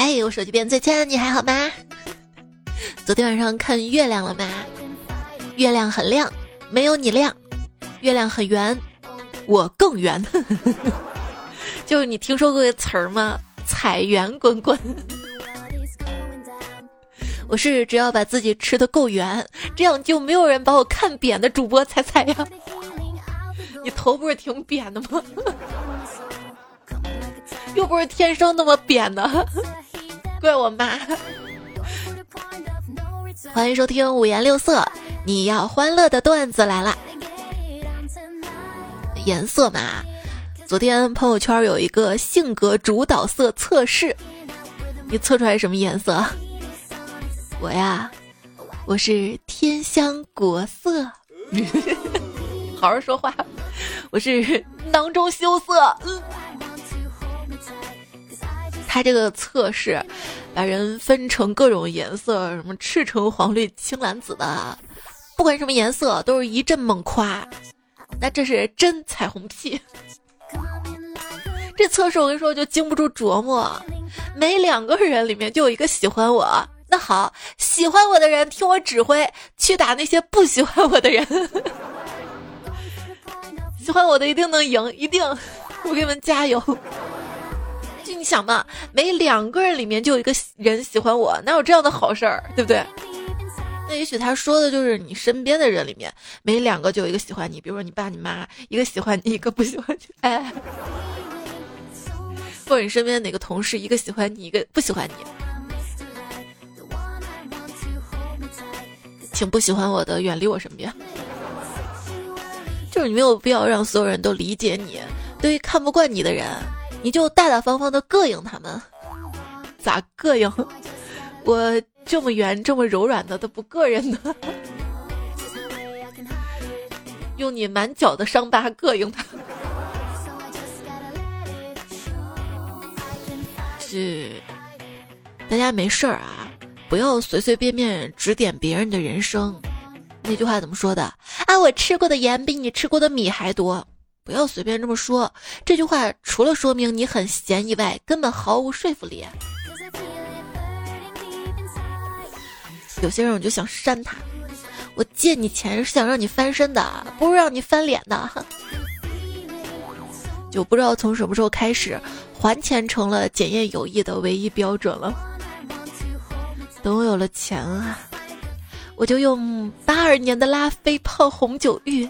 哎，我手机边最亲，你还好吗？昨天晚上看月亮了吗？月亮很亮，没有你亮。月亮很圆，我更圆。就是你听说过个词儿吗？彩圆滚滚。我是只要把自己吃的够圆，这样就没有人把我看扁的主播猜猜呀。你头不是挺扁的吗？又不是天生那么扁的，怪我妈。欢迎收听五颜六色，你要欢乐的段子来了。颜色嘛，昨天朋友圈有一个性格主导色测试，你测出来什么颜色？我呀，我是天香国色，好好说话，我是囊中羞涩。嗯，他这个测试把人分成各种颜色，什么赤橙黄绿青蓝紫的，不管什么颜色都是一阵猛夸。那这是真彩虹屁！这测试我跟你说就经不住琢磨，每两个人里面就有一个喜欢我。那好，喜欢我的人听我指挥去打那些不喜欢我的人。喜欢我的一定能赢，一定！我给你们加油！就你想嘛，每两个人里面就有一个人喜欢我，哪有这样的好事儿，对不对？那也许他说的就是你身边的人里面，每两个就有一个喜欢你，比如说你爸你妈，一个喜欢你，一个不喜欢你，哎，或者你身边哪个同事，一个喜欢你，一个不喜欢你，请不喜欢我的远离我身边。就是你没有必要让所有人都理解你，对于看不惯你的人，你就大大方方的膈应他们，咋膈应？我。这么圆，这么柔软的都不膈人呢？用你满脚的伤疤膈应他。是，大家没事儿啊，不要随随便便指点别人的人生。那句话怎么说的？啊，我吃过的盐比你吃过的米还多。不要随便这么说。这句话除了说明你很闲以外，根本毫无说服力。有些人我就想扇他，我借你钱是想让你翻身的，不是让你翻脸的。就不知道从什么时候开始，还钱成了检验友谊的唯一标准了。等我有了钱啊，我就用八二年的拉菲泡红酒浴，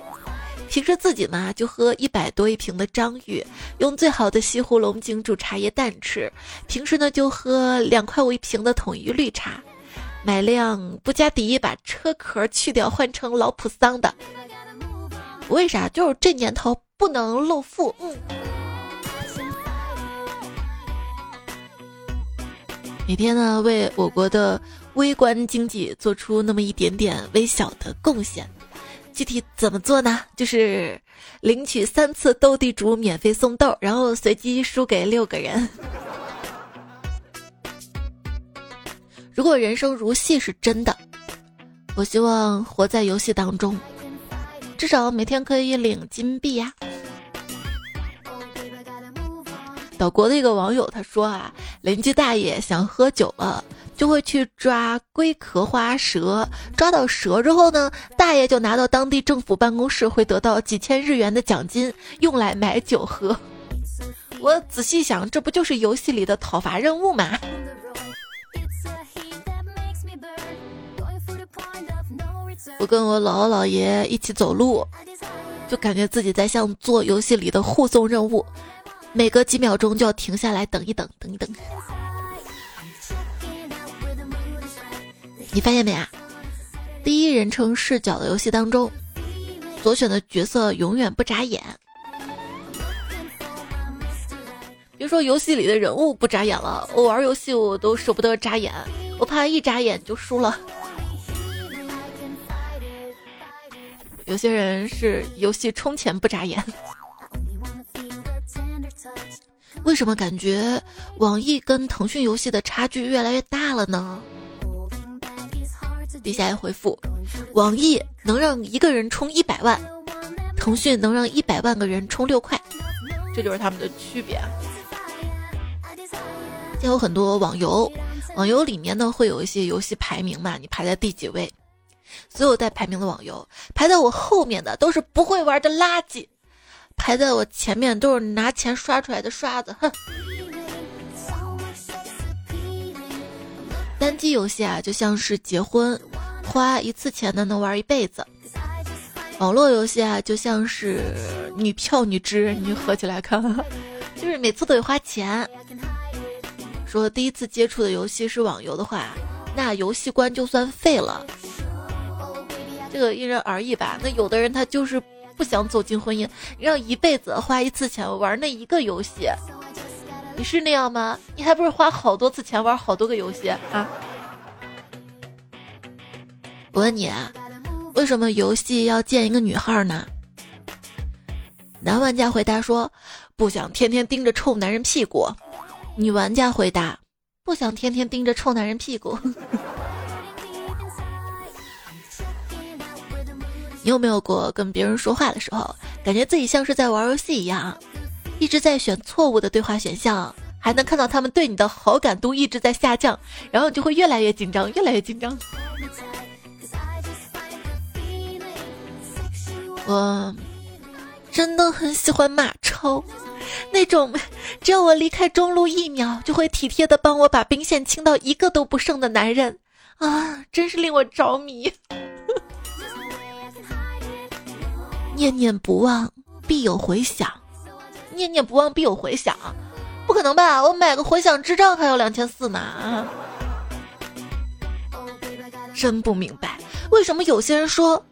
平时自己嘛就喝一百多一瓶的张裕，用最好的西湖龙井煮茶叶蛋吃，平时呢就喝两块五一瓶的统一绿茶。买辆布加迪，把车壳去掉，换成老普桑的。为啥？就是这年头不能露富。嗯。每天呢，为我国的微观经济做出那么一点点微小的贡献。具体怎么做呢？就是领取三次斗地主免费送豆，然后随机输给六个人。如果人生如戏是真的，我希望活在游戏当中，至少每天可以领金币呀。岛国的一个网友他说啊，邻居大爷想喝酒了，就会去抓龟壳花蛇，抓到蛇之后呢，大爷就拿到当地政府办公室，会得到几千日元的奖金，用来买酒喝。我仔细想，这不就是游戏里的讨伐任务吗？我跟我姥姥姥爷一起走路，就感觉自己在像做游戏里的护送任务，每隔几秒钟就要停下来等一等，等一等。你发现没啊？第一人称视角的游戏当中，所选的角色永远不眨眼。别说游戏里的人物不眨眼了，我玩游戏我都舍不得眨眼，我怕一眨眼就输了。有些人是游戏充钱不眨眼，为什么感觉网易跟腾讯游戏的差距越来越大了呢？底下一回复：网易能让一个人充一百万，腾讯能让一百万个人充六块，这就是他们的区别。现在有很多网游，网游里面呢会有一些游戏排名嘛，你排在第几位？所有带排名的网游，排在我后面的都是不会玩的垃圾，排在我前面都是拿钱刷出来的刷子，哼。单机游戏啊，就像是结婚，花一次钱呢能玩一辈子；网络游戏啊，就像是女票女织，你合起来看，就是每次都得花钱。说第一次接触的游戏是网游的话，那游戏关就算废了。这个因人而异吧。那有的人他就是不想走进婚姻，让一辈子花一次钱玩那一个游戏。你是那样吗？你还不是花好多次钱玩好多个游戏啊？我问你，为什么游戏要建一个女号呢？男玩家回答说：“不想天天盯着臭男人屁股。”女玩家回答：“不想天天盯着臭男人屁股。”有没有过跟别人说话的时候，感觉自己像是在玩游戏一样？一直在选错误的对话选项，还能看到他们对你的好感度一直在下降，然后你就会越来越紧张，越来越紧张。我真的很喜欢马超，那种只要我离开中路一秒，就会体贴的帮我把兵线清到一个都不剩的男人啊，真是令我着迷。念念不忘，必有回响。念念不忘必有回响，不可能吧？我买个回响智障还要两千四呢！真不明白，为什么有些人说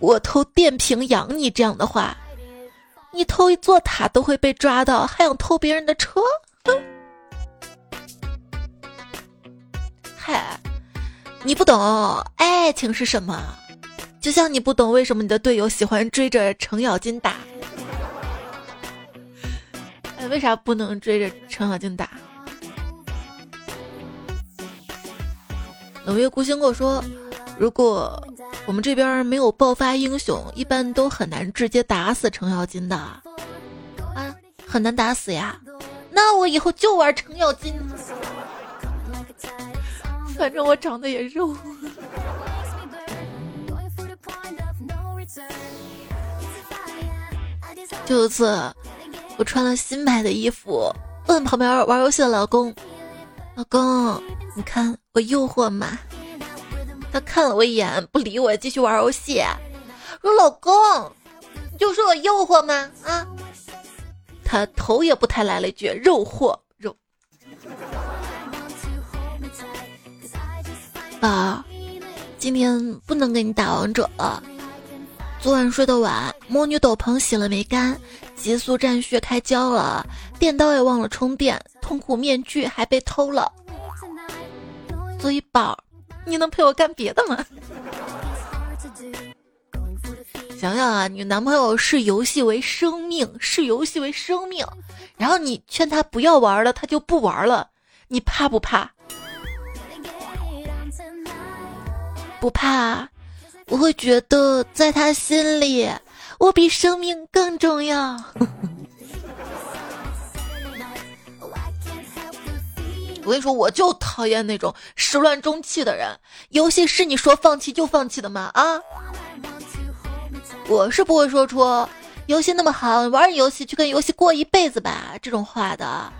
我偷电瓶养你这样的话，你偷一座塔都会被抓到，还想偷别人的车？嗨，你不懂爱情是什么，就像你不懂为什么你的队友喜欢追着程咬金打。哎为啥不能追着程咬金打？冷月孤星跟我说，如果我们这边没有爆发英雄，一般都很难直接打死程咬金的。啊，很难打死呀？那我以后就玩程咬金，反正我长得也肉。就有次。我穿了新买的衣服，问旁边玩游戏的老公：“老公，你看我诱惑吗？”他看了我一眼，不理我，继续玩游戏。说：“老公，你就说我诱惑吗？”啊，他头也不抬来了一句：“肉货肉。”宝，今天不能给你打王者了。昨晚睡得晚，魔女斗篷洗了没干。急速战靴开胶了，电刀也忘了充电，痛苦面具还被偷了。所以宝，你能陪我干别的吗？想想啊，你男朋友视游戏为生命，视游戏为生命，然后你劝他不要玩了，他就不玩了，你怕不怕？不怕，我会觉得在他心里。我比生命更重要。我跟你说，我就讨厌那种始乱终弃的人。游戏是你说放弃就放弃的吗？啊！我是不会说出游戏那么好，玩游戏去跟游戏过一辈子吧这种话的。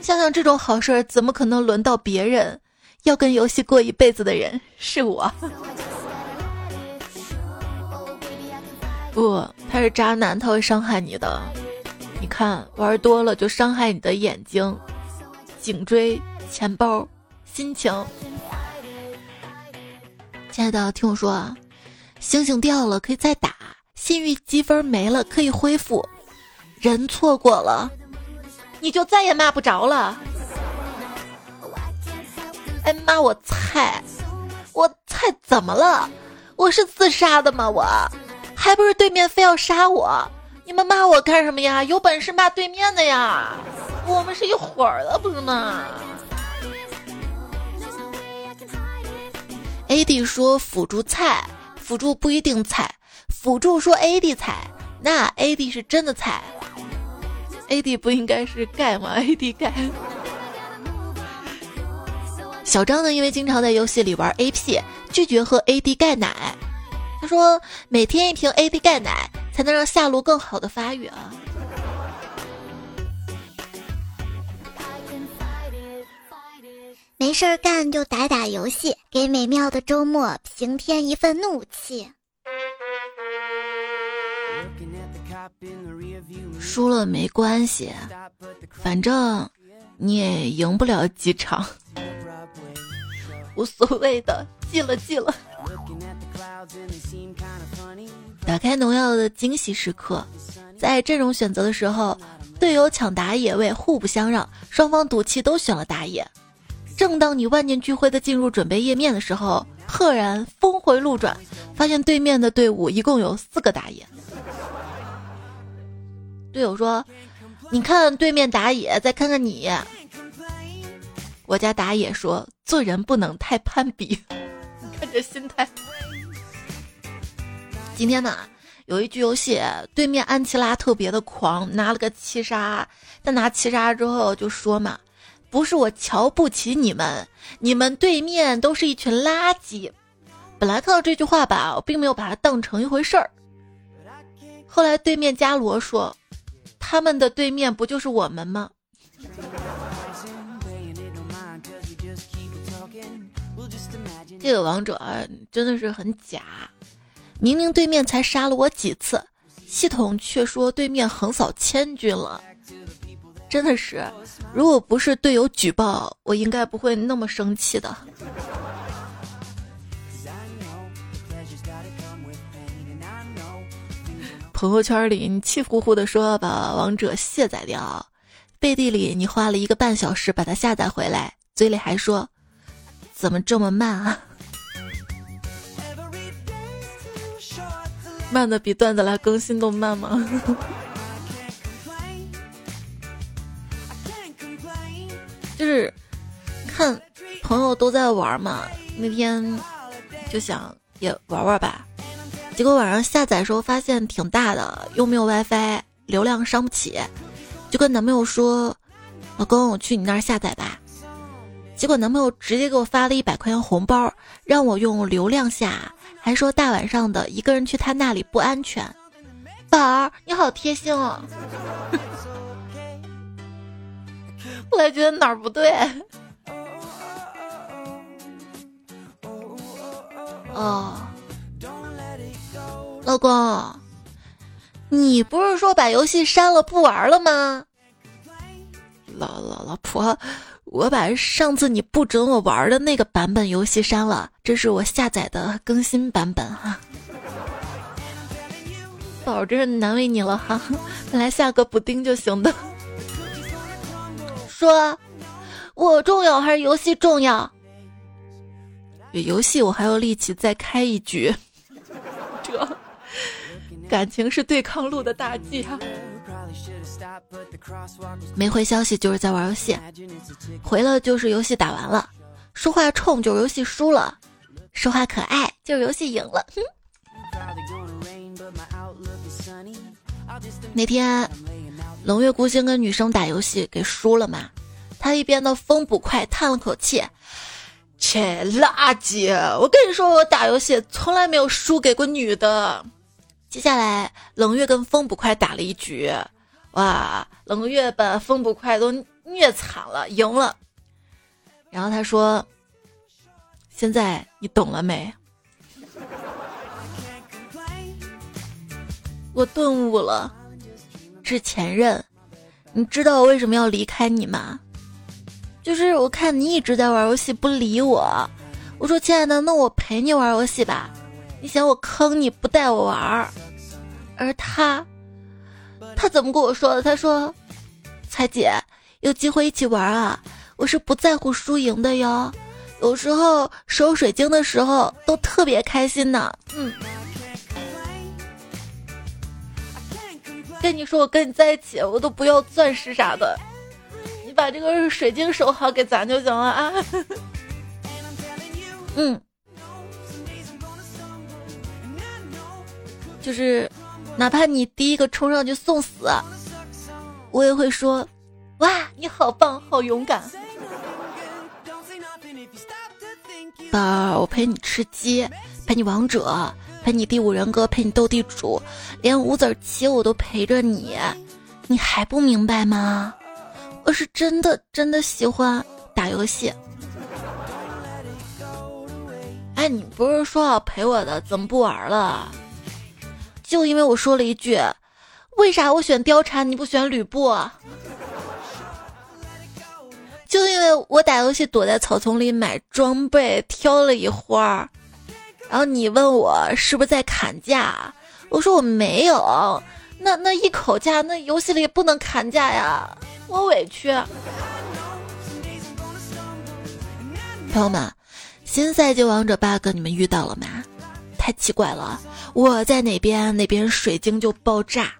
想想这种好事，怎么可能轮到别人？要跟游戏过一辈子的人是我。不，他是渣男，他会伤害你的。你看，玩多了就伤害你的眼睛、颈椎、钱包、心情。亲爱的，听我说啊，星星掉了可以再打，信誉积分没了可以恢复，人错过了，你就再也骂不着了。哎妈，我菜，我菜怎么了？我是自杀的吗？我。还不是对面非要杀我，你们骂我干什么呀？有本事骂对面的呀！我们是一伙儿的，不是吗？AD 说辅助菜，辅助不一定菜，辅助说 AD 菜，那 AD 是真的菜。AD 不应该是钙吗？AD 钙。小张呢，因为经常在游戏里玩 AP，拒绝喝 AD 钙奶。他说，每天一瓶 AD 钙奶，才能让下路更好的发育啊。没事儿干就打打游戏，给美妙的周末平添一份怒气。输了没关系，反正你也赢不了几场，无所谓的，记了记了。打开农药的惊喜时刻，在阵容选择的时候，队友抢打野位，互不相让，双方赌气都选了打野。正当你万念俱灰的进入准备页面的时候，赫然峰回路转，发现对面的队伍一共有四个打野。队友说：“你看对面打野，再看看你。”我家打野说：“做人不能太攀比。”看这心态。今天呢，有一局游戏，对面安琪拉特别的狂，拿了个七杀。他拿七杀之后就说嘛。不是我瞧不起你们，你们对面都是一群垃圾。本来看到这句话吧，我并没有把它当成一回事儿。后来对面伽罗说：“他们的对面不就是我们吗？” 这个王者真的是很假，明明对面才杀了我几次，系统却说对面横扫千军了。真的是，如果不是队友举报，我应该不会那么生气的。朋友圈里你气呼呼的说把王者卸载掉，背地里你花了一个半小时把它下载回来，嘴里还说怎么这么慢啊？慢的比段子来更新都慢吗？就是看朋友都在玩嘛，那天就想也玩玩吧，结果晚上下载的时候发现挺大的，又没有 WiFi，流量伤不起，就跟男朋友说：“老公，我去你那儿下载吧。”结果男朋友直接给我发了一百块钱红包，让我用流量下，还说大晚上的一个人去他那里不安全。宝儿，你好贴心哦。后来觉得哪儿不对？哦，老公，你不是说把游戏删了不玩了吗？老老老婆，我把上次你不准我玩的那个版本游戏删了，这是我下载的更新版本哈。宝，真是难为你了哈，本来下个补丁就行的。说，我重要还是游戏重要？游戏我还有力气再开一局。这感情是对抗路的大忌啊！没回消息就是在玩游戏，回了就是游戏打完了，说话冲就是游戏输了，说话可爱就是游戏赢了。哼。那天。冷月孤星跟女生打游戏给输了嘛？他一边的风捕快叹了口气：“切，垃圾！我跟你说，我打游戏从来没有输给过女的。”接下来，冷月跟风捕快打了一局，哇，冷月把风捕快都虐惨了，赢了。然后他说：“现在你懂了没？”我顿悟了。是前任，你知道我为什么要离开你吗？就是我看你一直在玩游戏不理我，我说亲爱的，那我陪你玩游戏吧。你嫌我坑你不带我玩，而他，他怎么跟我说的？他说，彩姐有机会一起玩啊，我是不在乎输赢的哟。有时候收水晶的时候都特别开心呢。嗯。跟你说，我跟你在一起，我都不要钻石啥的，你把这个水晶收好给咱就行了啊。嗯，就是哪怕你第一个冲上去送死，我也会说，哇，你好棒，好勇敢。宝儿，我陪你吃鸡，陪你王者，陪你第五人格，陪你斗地主，连五子棋我都陪着你，你还不明白吗？我是真的真的喜欢打游戏。哎，你不是说要陪我的，怎么不玩了？就因为我说了一句，为啥我选貂蝉你不选吕布？就因为我打游戏躲在草丛里买装备，挑了一会儿，然后你问我是不是在砍价，我说我没有，那那一口价，那游戏里不能砍价呀，我委屈。朋友们，新赛季王者 bug 你们遇到了吗？太奇怪了，我在哪边，哪边水晶就爆炸。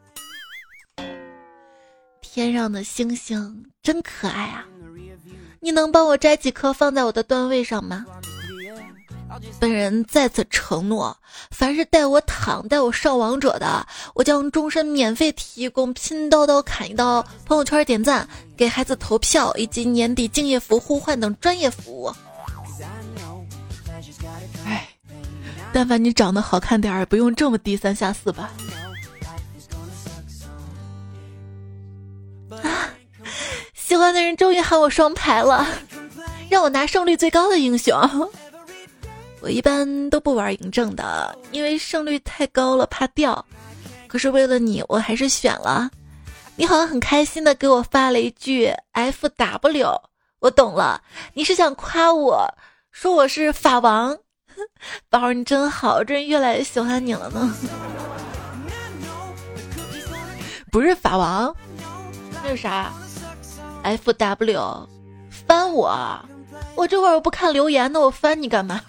天上的星星真可爱啊！你能帮我摘几颗放在我的段位上吗？本人在此承诺，凡是带我躺、带我上王者的，我将终身免费提供拼刀刀砍一刀、朋友圈点赞、给孩子投票以及年底敬业福互换等专业服务。但凡你长得好看点儿，不用这么低三下四吧。啊，喜欢的人终于喊我双排了，让我拿胜率最高的英雄。我一般都不玩嬴政的，因为胜率太高了，怕掉。可是为了你，我还是选了。你好像很开心的给我发了一句 F W，我懂了，你是想夸我说我是法王。宝儿，你真好，真越来越喜欢你了呢。不是法王，那是啥？F W，翻我，我这会儿我不看留言呢，我翻你干嘛？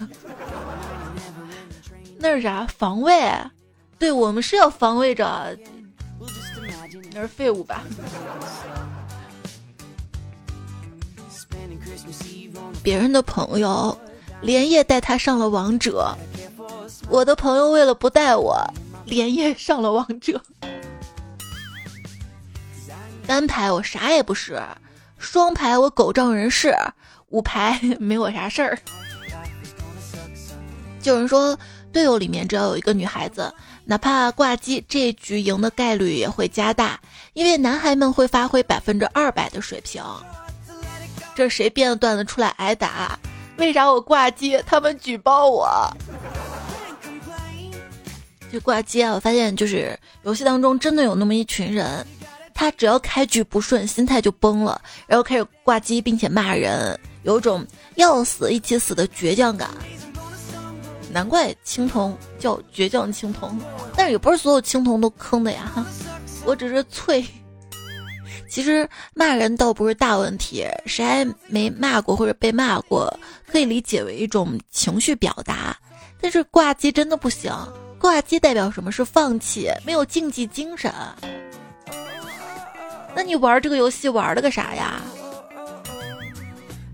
那是啥？防卫？对我们是要防卫着，那是废物吧？别人的朋友。连夜带他上了王者，我的朋友为了不带我，连夜上了王者。单排我啥也不是，双排我狗仗人势，五排没我啥事儿。有人说，队友里面只要有一个女孩子，哪怕挂机，这局赢的概率也会加大，因为男孩们会发挥百分之二百的水平。这谁编的段子出来挨打？为啥我挂机，他们举报我？这挂机啊，我发现就是游戏当中真的有那么一群人，他只要开局不顺，心态就崩了，然后开始挂机，并且骂人，有种要死一起死的倔强感。难怪青铜叫倔强青铜，但是也不是所有青铜都坑的呀，我只是脆。其实骂人倒不是大问题，谁还没骂过或者被骂过，可以理解为一种情绪表达。但是挂机真的不行，挂机代表什么是放弃，没有竞技精神。那你玩这个游戏玩了个啥呀？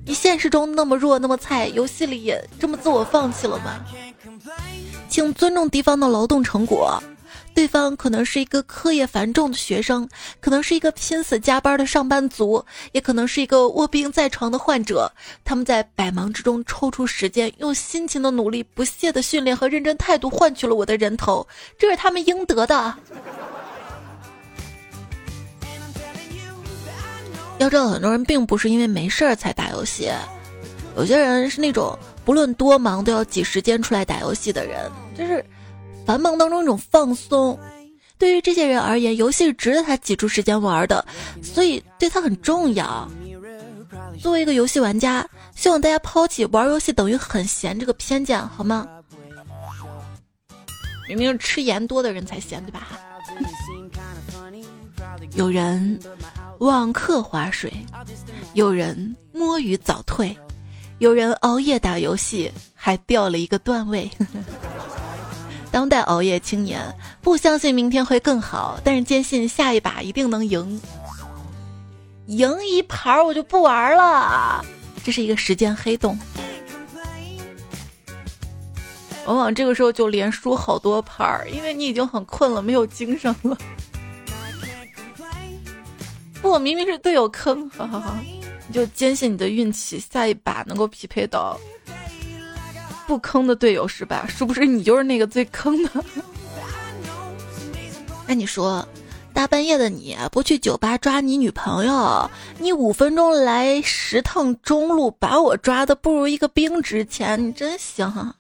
你现实中那么弱那么菜，游戏里也这么自我放弃了吗？请尊重敌方的劳动成果。对方可能是一个课业繁重的学生，可能是一个拼死加班的上班族，也可能是一个卧病在床的患者。他们在百忙之中抽出时间，用辛勤的努力、不懈的训练和认真态度换取了我的人头，这是他们应得的。要知道，很多人并不是因为没事儿才打游戏，有些人是那种不论多忙都要挤时间出来打游戏的人，就是。繁忙当中一种放松，对于这些人而言，游戏是值得他挤出时间玩的，所以对他很重要。作为一个游戏玩家，希望大家抛弃玩游戏等于很闲这个偏见，好吗？明明是吃盐多的人才闲，对吧？有人网课划水，有人摸鱼早退，有人熬夜打游戏还掉了一个段位。当代熬夜青年不相信明天会更好，但是坚信下一把一定能赢。赢一盘我就不玩了，这是一个时间黑洞。往往这个时候就连输好多盘儿，因为你已经很困了，没有精神了。不，明明是队友坑，好好好，你就坚信你的运气，下一把能够匹配到。不坑的队友是吧？是不是你就是那个最坑的？那你说，大半夜的你不去酒吧抓你女朋友，你五分钟来十趟中路把我抓的不如一个兵值钱，你真行！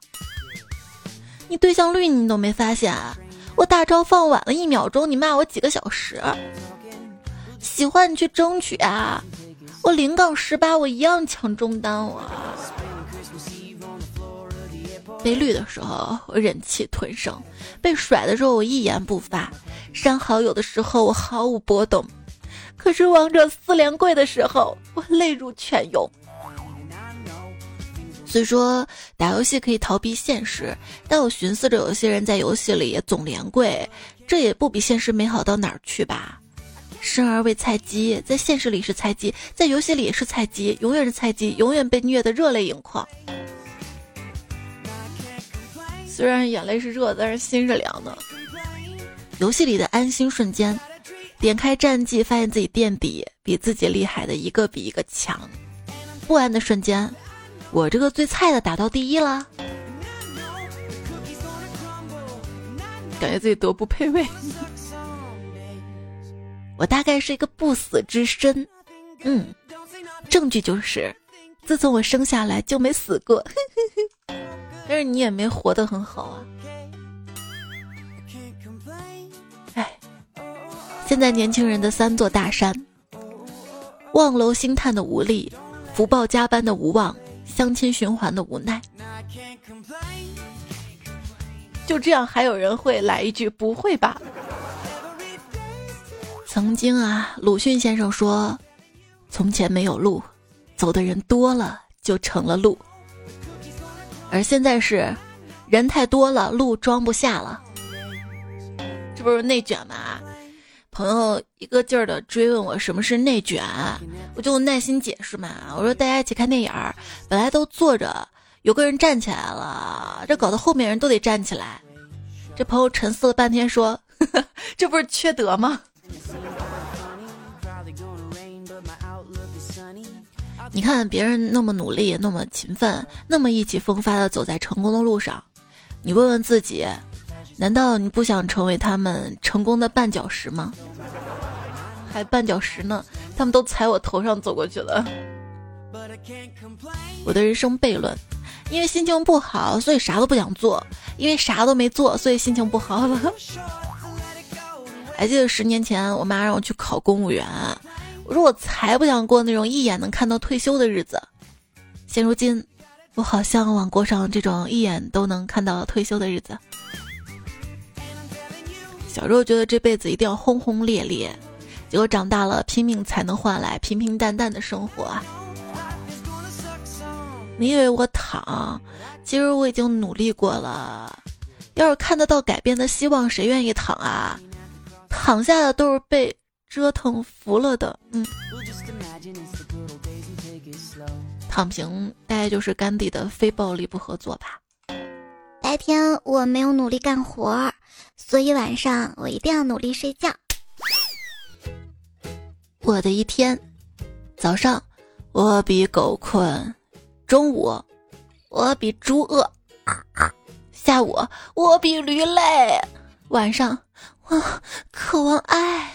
你对象绿你都没发现，我大招放晚了一秒钟，你骂我几个小时。喜欢你去争取啊！我零杠十八，我一样抢中单我。被绿的时候，我忍气吞声；被甩的时候，我一言不发；删好友的时候，我毫无波动。可是王者四连跪的时候，我泪如泉涌。虽说打游戏可以逃避现实，但我寻思着，有些人在游戏里也总连跪，这也不比现实美好到哪儿去吧？生而为菜鸡，在现实里是菜鸡，在游戏里也是菜鸡，永远是菜鸡，永远被虐得热泪盈眶。虽然眼泪是热，但是心是凉的。游戏里的安心瞬间，点开战绩，发现自己垫底，比自己厉害的一个比一个强。不安的瞬间，我这个最菜的打到第一了，感觉自己多不配位。我大概是一个不死之身，嗯，证据就是，自从我生下来就没死过。但是你也没活得很好啊！哎，现在年轻人的三座大山：望楼兴叹的无力，福报加班的无望，相亲循环的无奈。就这样，还有人会来一句“不会吧”？曾经啊，鲁迅先生说：“从前没有路，走的人多了，就成了路。”而现在是，人太多了，路装不下了，这不是内卷吗？朋友一个劲儿的追问我什么是内卷，我就耐心解释嘛。我说大家一起看电影，本来都坐着，有个人站起来了，这搞得后面人都得站起来。这朋友沉思了半天说：“ 这不是缺德吗？”你看别人那么努力，那么勤奋，那么意气风发的走在成功的路上，你问问自己，难道你不想成为他们成功的绊脚石吗？还绊脚石呢，他们都踩我头上走过去了。我的人生悖论：因为心情不好，所以啥都不想做；因为啥都没做，所以心情不好了。还记得十年前，我妈让我去考公务员。我说我才不想过那种一眼能看到退休的日子。现如今，我好向往过上这种一眼都能看到退休的日子。小时候觉得这辈子一定要轰轰烈烈，结果长大了拼命才能换来平平淡淡的生活！你以为我躺，其实我已经努力过了。要是看得到改变的希望，谁愿意躺啊？躺下的都是被。折腾服了的，嗯，躺平大概就是甘地的非暴力不合作吧。白天我没有努力干活，所以晚上我一定要努力睡觉。我的一天，早上我比狗困，中午我比猪饿，下午我比驴累，晚上我渴望爱。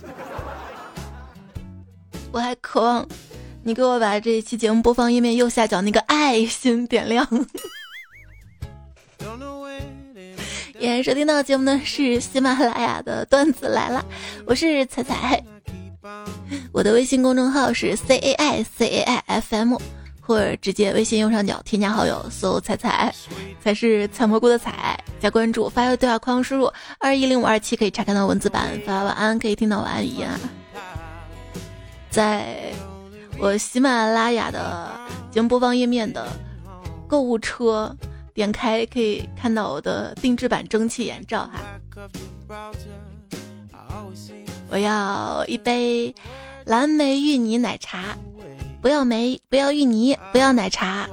我还渴望你给我把这一期节目播放页面右下角那个爱心点亮。也收听到节目的是喜马拉雅的段子来了，我是彩彩，我的微信公众号是 c a i c a i f m，或者直接微信右上角添加好友搜彩彩，才是采蘑菇的彩，加关注，发个对话框输入二一零五二七可以查看到文字版，发晚安可以听到晚安语音啊。在我喜马拉雅的节目播放页面的购物车点开，可以看到我的定制版蒸汽眼罩哈。我要一杯蓝莓芋泥奶茶，不要梅，不要芋泥，不要奶茶，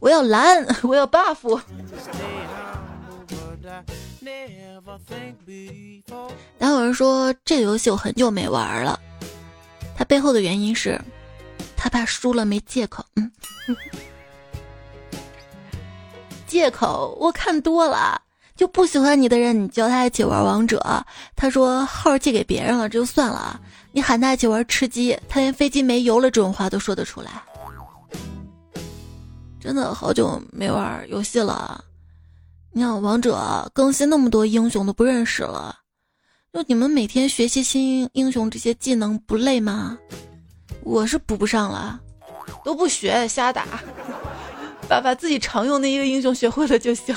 我要蓝，我要 buff。然后有人说这个游戏我很久没玩了。他背后的原因是，他怕输了没借口。嗯，借口，我看多了。就不喜欢你的人，你叫他一起玩王者，他说号借给别人了，这就算了。你喊他一起玩吃鸡，他连飞机没油了这种话都说得出来。真的好久没玩游戏了，你看王者更新那么多英雄都不认识了，就你们每天学习新英雄这些技能不累吗？我是补不上了，都不学瞎打，把把自己常用的一个英雄学会了就行。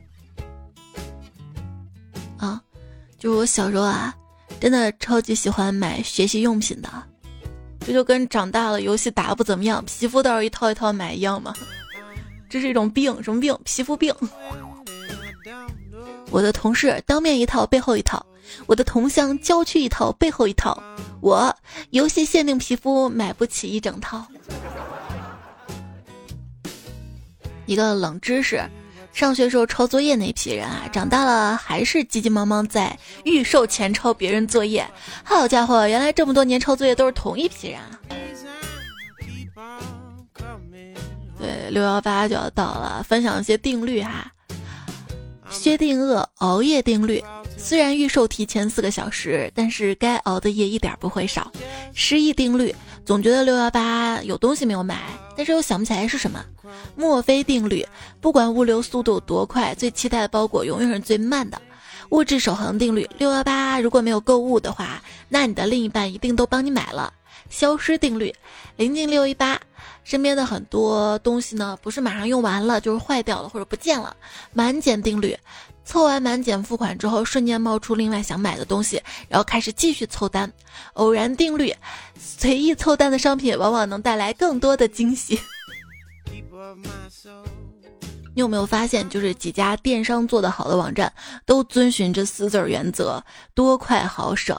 啊，就是我小时候啊，真的超级喜欢买学习用品的，这就跟长大了游戏打不怎么样，皮肤倒是一套一套买一样嘛。这是一种病，什么病？皮肤病。我的同事当面一套，背后一套；我的同乡郊区一套，背后一套。我游戏限定皮肤买不起一整套。一个冷知识。上学时候抄作业那批人啊，长大了还是急急忙忙在预售前抄别人作业。好家伙，原来这么多年抄作业都是同一批人啊！对，六幺八就要到了，分享一些定律哈。薛定谔熬夜定律：虽然预售提前四个小时，但是该熬的夜一点不会少。失忆定律：总觉得六幺八有东西没有买，但是又想不起来是什么。墨菲定律：不管物流速度有多快，最期待的包裹永远是最慢的。物质守恒定律：六幺八如果没有购物的话，那你的另一半一定都帮你买了。消失定律：临近六一八，身边的很多东西呢，不是马上用完了，就是坏掉了或者不见了。满减定律：凑完满减付款之后，瞬间冒出另外想买的东西，然后开始继续凑单。偶然定律：随意凑单的商品往往能带来更多的惊喜。你有没有发现，就是几家电商做的好的网站，都遵循这四字原则：多、快、好、省。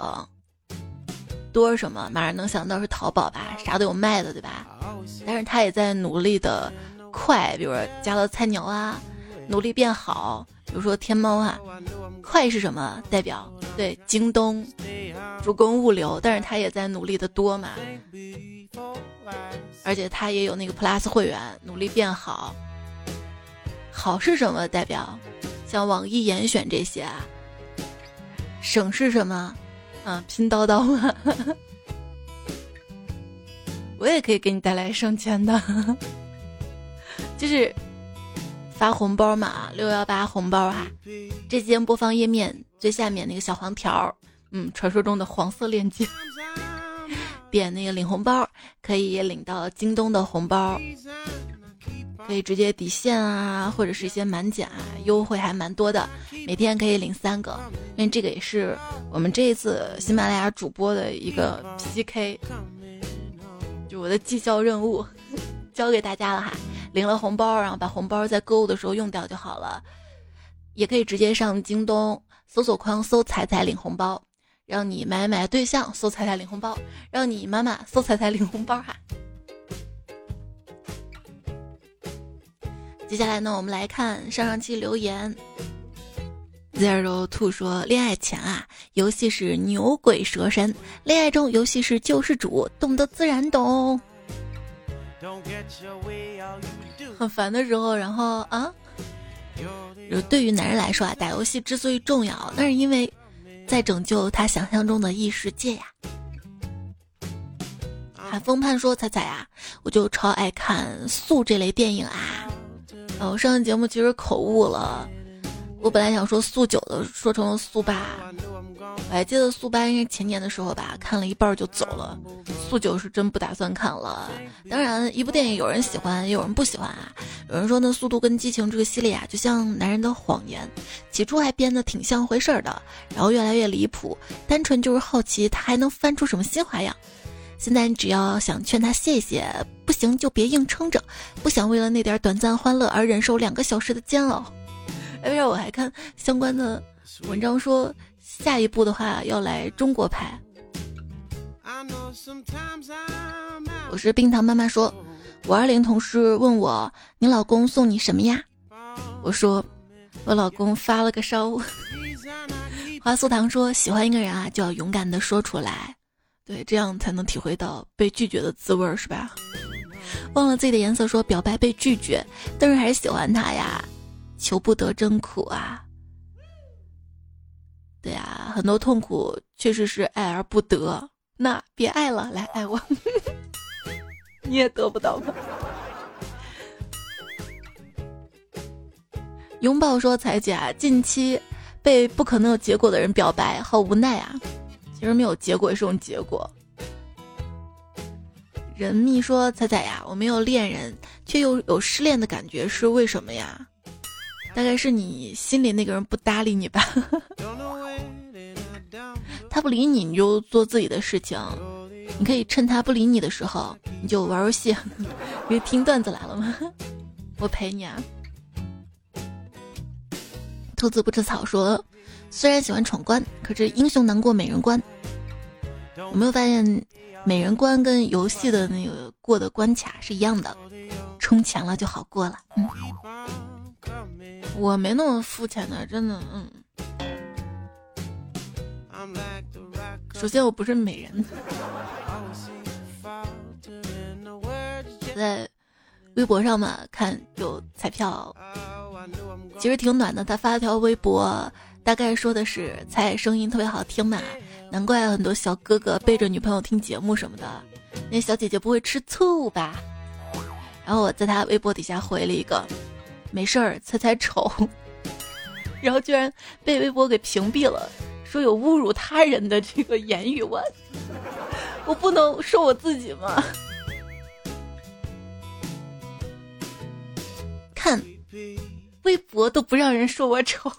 多是什么？马上能想到是淘宝吧，啥都有卖的，对吧？但是他也在努力的快，比如说加了菜鸟啊，努力变好。比如说天猫啊，快是什么代表？对，京东，主攻物流，但是他也在努力的多嘛。而且他也有那个 Plus 会员，努力变好。好是什么代表？像网易严选这些啊。省是什么？啊，拼叨叨吗？我也可以给你带来省钱的，就是发红包嘛，六幺八红包哈。这间播放页面最下面那个小黄条，嗯，传说中的黄色链接。点那个领红包，可以领到京东的红包，可以直接抵现啊，或者是一些满减啊，优惠还蛮多的。每天可以领三个，因为这个也是我们这一次喜马拉雅主播的一个 PK，就我的绩效任务，交给大家了哈。领了红包，然后把红包在购物的时候用掉就好了。也可以直接上京东搜索框搜“彩彩领红包”。让你买买对象搜彩彩领红包，让你妈妈搜彩彩领红包哈。接下来呢，我们来看上上期留言。Zero Two 说：恋爱前啊，游戏是牛鬼蛇神；恋爱中，游戏是救世主，懂得自然懂。很烦的时候，然后啊，对于男人来说啊，打游戏之所以重要，那是因为。在拯救他想象中的异世界呀！海风盼说：“彩彩啊，我就超爱看素这类电影啊。”哦，上期节目其实口误了。我本来想说速九的，说成了速八。我还记得速八应该前年的时候吧，看了一半就走了。速九是真不打算看了。当然，一部电影有人喜欢，也有人不喜欢啊。有人说呢，《速度跟激情》这个系列啊，就像男人的谎言，起初还编得挺像回事儿的，然后越来越离谱。单纯就是好奇他还能翻出什么新花样。现在你只要想劝他谢谢，不行就别硬撑着，不想为了那点短暂欢乐而忍受两个小时的煎熬。哎为啥我还看相关的文章说，下一步的话要来中国拍。我是冰糖妈妈说，五二零同事问我，你老公送你什么呀？我说，我老公发了个烧。花素糖说，喜欢一个人啊，就要勇敢的说出来，对，这样才能体会到被拒绝的滋味儿，是吧？忘了自己的颜色，说表白被拒绝，但是还是喜欢他呀，求不得真苦啊。对呀，很多痛苦确实是爱而不得。那别爱了，来爱我，你也得不到吗？拥抱说：“彩姐啊，近期被不可能有结果的人表白，好无奈啊。其实没有结果也是种结果。”人蜜说：“彩彩呀，我没有恋人，却又有失恋的感觉，是为什么呀？大概是你心里那个人不搭理你吧。他不理你，你就做自己的事情。你可以趁他不理你的时候，你就玩游戏。因为听段子来了吗？我陪你啊。”兔子不吃草说：“虽然喜欢闯关，可是英雄难过美人关。有没有发现，美人关跟游戏的那个过的关卡是一样的，充钱了就好过了。嗯，我没那么肤浅的，真的。嗯，首先我不是美人，在微博上嘛看有彩票。”其实挺暖的，他发了条微博，大概说的是“彩声音特别好听嘛，难怪很多小哥哥背着女朋友听节目什么的，那小姐姐不会吃醋吧？”然后我在他微博底下回了一个“没事儿，猜猜丑”，然后居然被微博给屏蔽了，说有侮辱他人的这个言语，我 我不能说我自己吗？看。微博都不让人说我丑，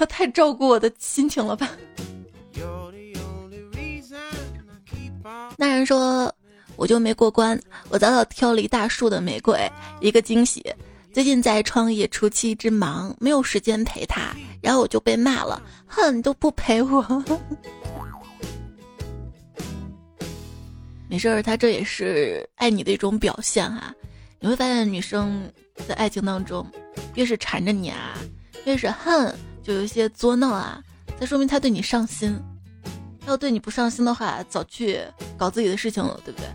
他太照顾我的心情了吧？那人说我就没过关，我早早挑了一大束的玫瑰，一个惊喜。最近在创业初期之忙，没有时间陪他，然后我就被骂了，哼，你都不陪我。没事儿，他这也是爱你的一种表现哈。你会发现，女生在爱情当中，越是缠着你啊，越是恨，就有一些作闹啊，才说明他对你上心。要对你不上心的话，早去搞自己的事情了，对不对？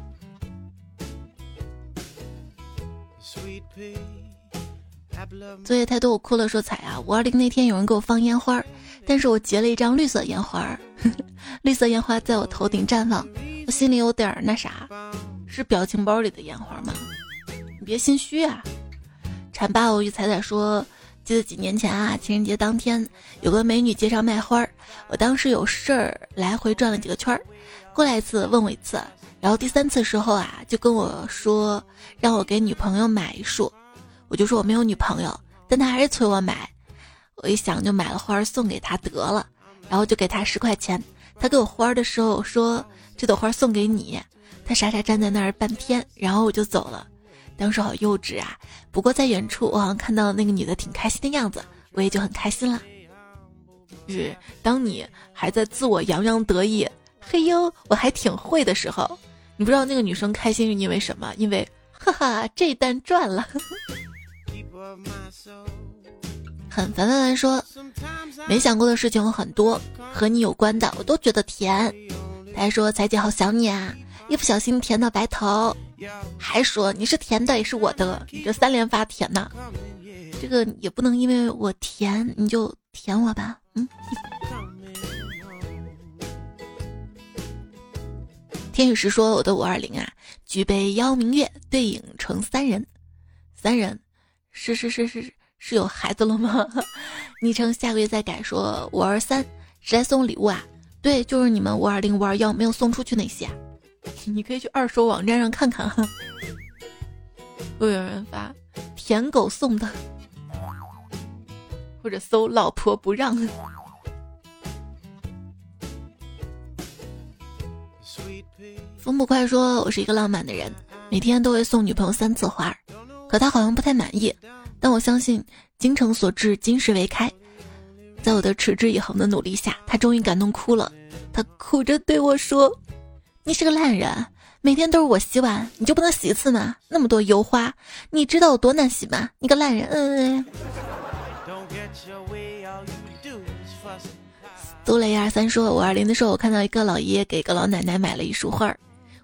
作业太多，我哭了。说彩啊，五二零那天有人给我放烟花，但是我截了一张绿色烟花，绿色烟花在我头顶绽放，我心里有点那啥，是表情包里的烟花吗？你别心虚啊！馋爸我与彩彩说，记得几年前啊，情人节当天有个美女街上卖花儿，我当时有事儿来回转了几个圈儿，过来一次问我一次，然后第三次时候啊，就跟我说让我给女朋友买一束，我就说我没有女朋友，但他还是催我买，我一想就买了花儿送给他得了，然后就给他十块钱，他给我花儿的时候说这朵花送给你，他傻傻站在那儿半天，然后我就走了。当时好幼稚啊！不过在远处，我好像看到那个女的挺开心的样子，我也就很开心了。就是当你还在自我洋洋得意，嘿呦，我还挺会的时候，你不知道那个女生开心是因为什么？因为，哈哈，这单赚了。很烦烦烦说，没想过的事情有很多，和你有关的我都觉得甜。他还说，彩姐好想你啊，一不小心甜到白头。还说你是甜的也是我的，你这三连发甜呐，这个也不能因为我甜你就舔我吧，嗯。天宇石说我的五二零啊，举杯邀明月，对影成三人，三人是是是是是有孩子了吗？昵称下个月再改，说五二三谁来送礼物啊？对，就是你们五二零五二幺没有送出去那些。你可以去二手网站上看看哈，会有人发舔狗送的，或者搜老婆不让。风不快说：“我是一个浪漫的人，每天都会送女朋友三次花，可她好像不太满意。但我相信精诚所至，金石为开。在我的持之以恒的努力下，她终于感动哭了。她哭着对我说。”你是个烂人，每天都是我洗碗，你就不能洗一次吗？那么多油花，你知道有多难洗吗？你个烂人！嗯。杜雷二三说：五二零的时候，我看到一个老爷爷给一个老奶奶买了一束花儿，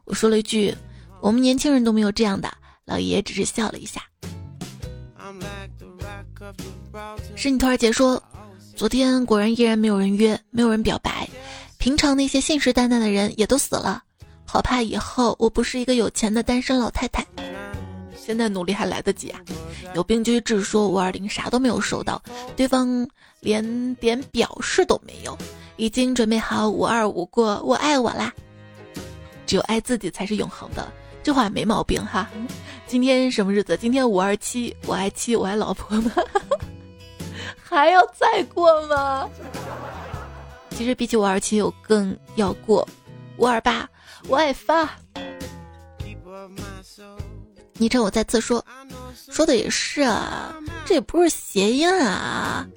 我说了一句：“我们年轻人都没有这样的。”老爷爷只是笑了一下。是你兔儿姐说，昨天果然依然没有人约，没有人表白。平常那些信誓旦旦的人也都死了，好怕以后我不是一个有钱的单身老太太。现在努力还来得及啊！有病就去治，说五二零啥都没有收到，对方连点表示都没有，已经准备好五二五过我爱我啦。只有爱自己才是永恒的，这话没毛病哈。今天什么日子？今天五二七，我爱妻，我爱老婆吗？还要再过吗？其实比起五二七，我更要过五二八，我爱发。昵称我再次说，说的也是啊，这也不是谐音啊。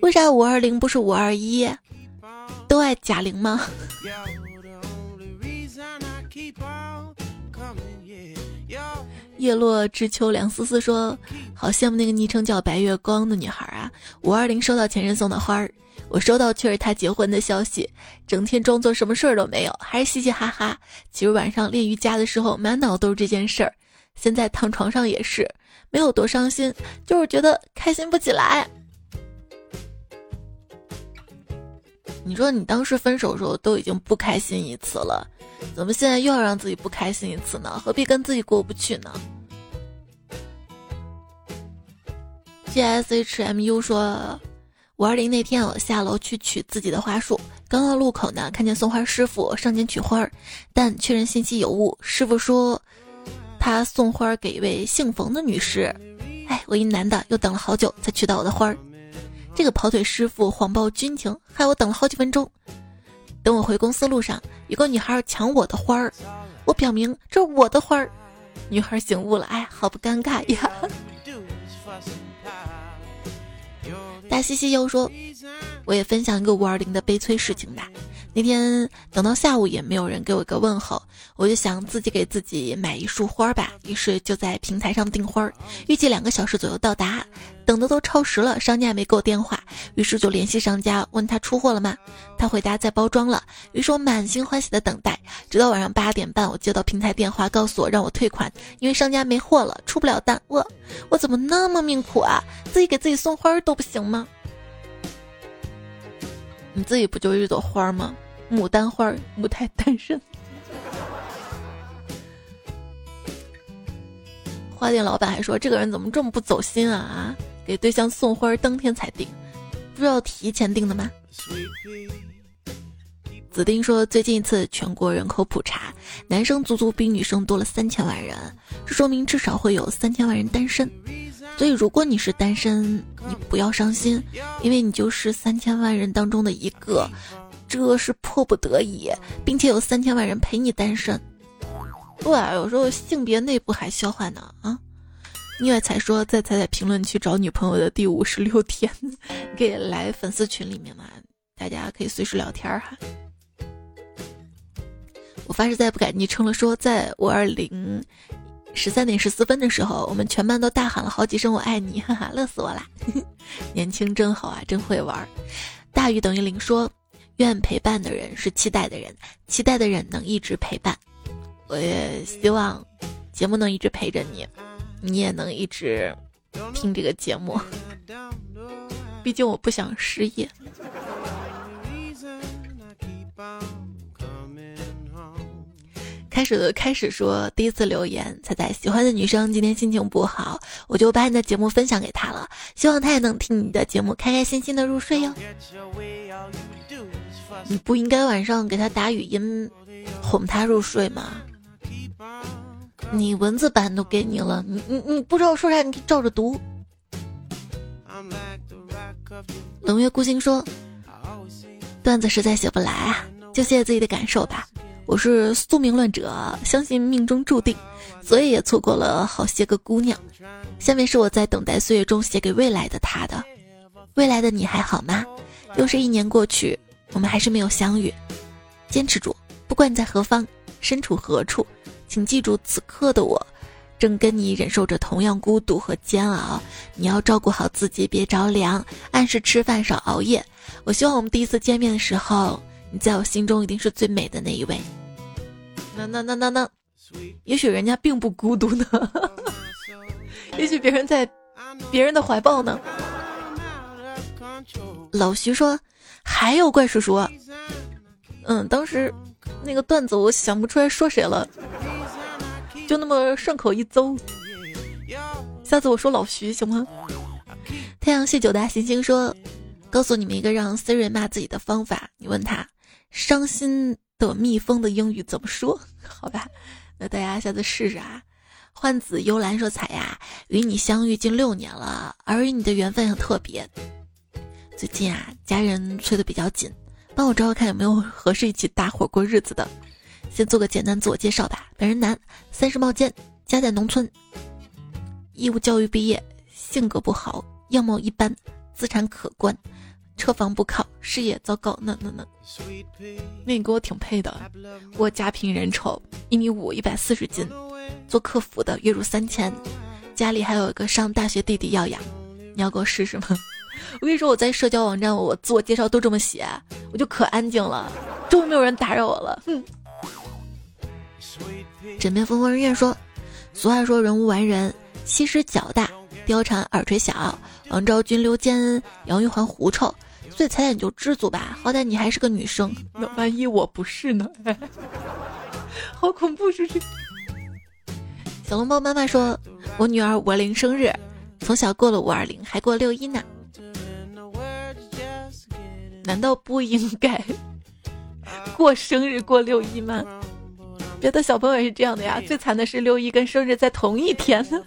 为啥五二零不是五二一？都爱贾玲吗？叶落知秋凉思思说：“好羡慕那个昵称叫白月光的女孩啊！五二零收到前任送的花儿，我收到却是他结婚的消息，整天装作什么事儿都没有，还是嘻嘻哈哈。其实晚上练瑜伽的时候，满脑都是这件事儿。”现在躺床上也是，没有多伤心，就是觉得开心不起来。你说你当时分手的时候都已经不开心一次了，怎么现在又要让自己不开心一次呢？何必跟自己过不去呢？G S H M U 说，五二零那天我下楼去取自己的花束，刚到路口呢，看见送花师傅上前取花儿，但确认信息有误，师傅说。他送花给一位姓冯的女士，哎，我一男的又等了好久才取到我的花儿。这个跑腿师傅谎报军情，害我等了好几分钟。等我回公司路上，有个女孩抢我的花儿，我表明这是我的花儿。女孩醒悟了，哎，好不尴尬呀。大西西又说，我也分享一个五二零的悲催事情吧。那天等到下午也没有人给我一个问候，我就想自己给自己买一束花吧。于是就在平台上订花，预计两个小时左右到达。等的都超时了，商家没给我电话，于是就联系商家问他出货了吗？他回答在包装了。于是我满心欢喜的等待，直到晚上八点半，我接到平台电话，告诉我让我退款，因为商家没货了，出不了单。我我怎么那么命苦啊？自己给自己送花都不行吗？你自己不就是一朵花吗？牡丹花，母胎单身。花店老板还说：“这个人怎么这么不走心啊？给对象送花当天才订，不知道提前订的吗？”子丁说：“最近一次全国人口普查，男生足足比女生多了三千万人，这说明至少会有三千万人单身。”所以，如果你是单身，你不要伤心，因为你就是三千万人当中的一个，这是迫不得已，并且有三千万人陪你单身。对啊，有时候性别内部还消化呢啊！宁外才说在彩彩评论区找女朋友的第五十六天，可以来粉丝群里面嘛，大家可以随时聊天哈。我发誓再也不改昵称了，说在五二零。十三点十四分的时候，我们全班都大喊了好几声“我爱你”，哈哈，乐死我啦！年轻真好啊，真会玩。大于等于零说，愿陪伴的人是期待的人，期待的人能一直陪伴。我也希望节目能一直陪着你，你也能一直听这个节目。毕竟我不想失业。开始的开始说第一次留言，彩彩喜欢的女生今天心情不好，我就把你的节目分享给她了，希望她也能听你的节目，开开心心的入睡哟。你不应该晚上给她打语音哄她入睡吗？你文字版都给你了，你你你不知道说啥，你照着读。冷月孤星说，段子实在写不来啊，就写自己的感受吧。我是宿命论者，相信命中注定，所以也错过了好些个姑娘。下面是我在等待岁月中写给未来的他的，未来的你还好吗？又是一年过去，我们还是没有相遇。坚持住，不管你在何方，身处何处，请记住此刻的我，正跟你忍受着同样孤独和煎熬。你要照顾好自己，别着凉，按时吃饭，少熬夜。我希望我们第一次见面的时候。你在我心中一定是最美的那一位。那那那那那，也许人家并不孤独呢，也许别人在别人的怀抱呢。老徐说：“还有怪叔叔。”嗯，当时那个段子我想不出来说谁了，就那么顺口一诌。下次我说老徐行吗？太阳系九大行星说：“告诉你们一个让 Siri 骂自己的方法。你问他，伤心的蜜蜂的英语怎么说？好吧，那大家下次试试啊。”幻子幽兰说：“彩呀，与你相遇近六年了，而与你的缘分很特别。最近啊，家人催得比较紧。”帮我找找看有没有合适一起搭伙过日子的。先做个简单自我介绍吧。本人男，三十冒尖，家在农村，义务教育毕业，性格不好，样貌一般，资产可观，车房不靠，事业糟糕。那那那，那你跟我挺配的。我家贫人丑，一米五，一百四十斤，做客服的，月入三千，家里还有一个上大学弟弟要养。你要给我试试吗？我跟你说，我在社交网站，我自我介绍都这么写，我就可安静了，终于没有人打扰我了。哼。枕边风风人愿说，俗话说人无完人，其实脚大，貂蝉耳垂小，王昭君溜肩，杨玉环狐臭，所以彩彩你就知足吧，好歹你还是个女生。那万一我不是呢？好恐怖，是不是？小笼包妈妈说，我女儿五二零生日，从小过了五二零，还过六一呢。难道不应该 过生日过六一吗？别的小朋友也是这样的呀。最惨的是六一跟生日在同一天呢。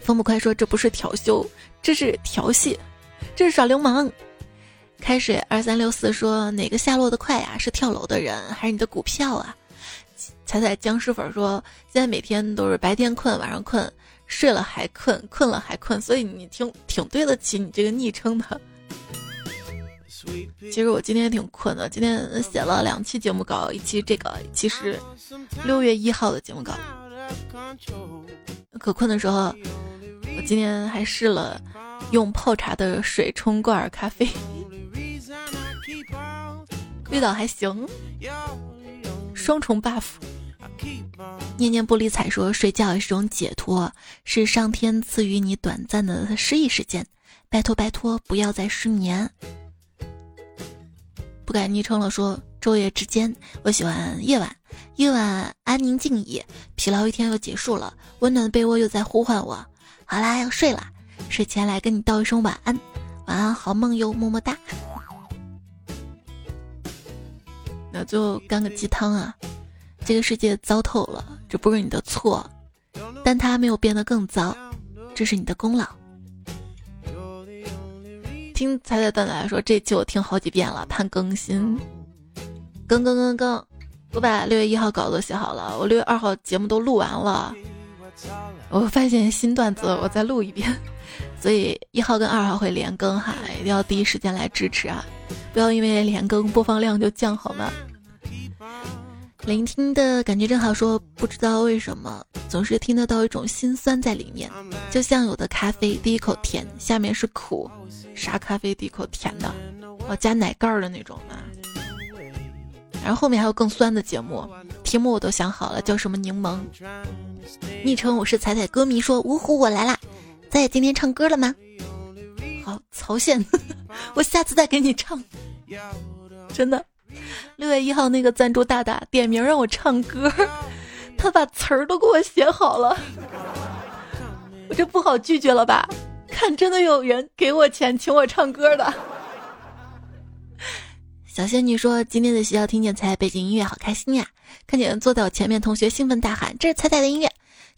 风不快说这不是调休，这是调戏，这是耍流氓。开水二三六四说哪个下落的快呀？是跳楼的人还是你的股票啊？彩彩僵尸粉说现在每天都是白天困晚上困。睡了还困，困了还困，所以你挺挺对得起你这个昵称的。其实我今天也挺困的，今天写了两期节目稿，一期这个，其实六月一号的节目稿。可困的时候，今天还试了用泡茶的水冲罐咖啡，味道还行，双重 buff。念念不理睬说睡觉也是种解脱，是上天赐予你短暂的失忆时间。拜托拜托，不要再失眠。不改昵称了，说昼夜之间，我喜欢夜晚。夜晚安宁静谧，疲劳一天又结束了，温暖的被窝又在呼唤我。好啦，要睡了，睡前来跟你道一声晚安，晚安好梦哟，么么哒。那就干个鸡汤啊。这个世界糟透了，这不是你的错，但它没有变得更糟，这是你的功劳。听彩彩蛋蛋说，这期我听好几遍了，盼更新。更更更更，我把六月一号稿子写好了，我六月二号节目都录完了。我发现新段子，我再录一遍。所以一号跟二号会连更哈，一定要第一时间来支持啊！不要因为连更播放量就降好吗？聆听的感觉正好，说不知道为什么总是听得到一种心酸在里面，就像有的咖啡第一口甜，下面是苦，啥咖啡第一口甜的？哦，加奶盖的那种吗？然后后面还有更酸的节目，题目我都想好了，叫什么柠檬？昵称我是彩彩歌迷，说芜湖我来啦，在今天唱歌了吗？好，曹县，我下次再给你唱，真的。六月一号那个赞助大大点名让我唱歌，他把词儿都给我写好了，我这不好拒绝了吧？看，真的有人给我钱请我唱歌的。小仙女说：“今天在学校听见彩背景音乐，好开心呀！看见坐在我前面同学兴奋大喊：‘这是彩彩的音乐！’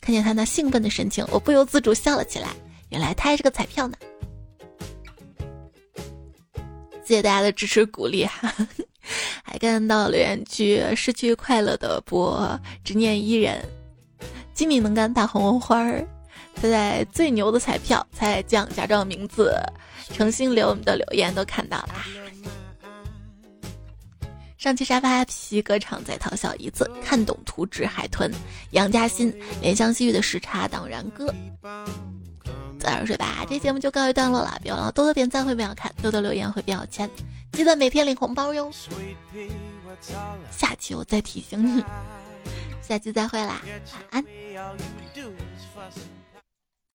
看见他那兴奋的神情，我不由自主笑了起来。原来他还是个彩票呢！谢谢大家的支持鼓励哈。”还看到留言区失去快乐的波，执念伊人，机敏能干大红花儿，他在最牛的彩票才将假装名字，诚心留我们的留言都看到了。上期沙发皮革厂在淘小姨子，看懂图纸海豚，杨嘉欣怜香惜玉的时差党然哥。早点睡吧。这节目就告一段落了，别忘了多多点赞会变好看，多多留言会变有钱，记得每天领红包哟。下期我再提醒你，下期再会啦，晚安。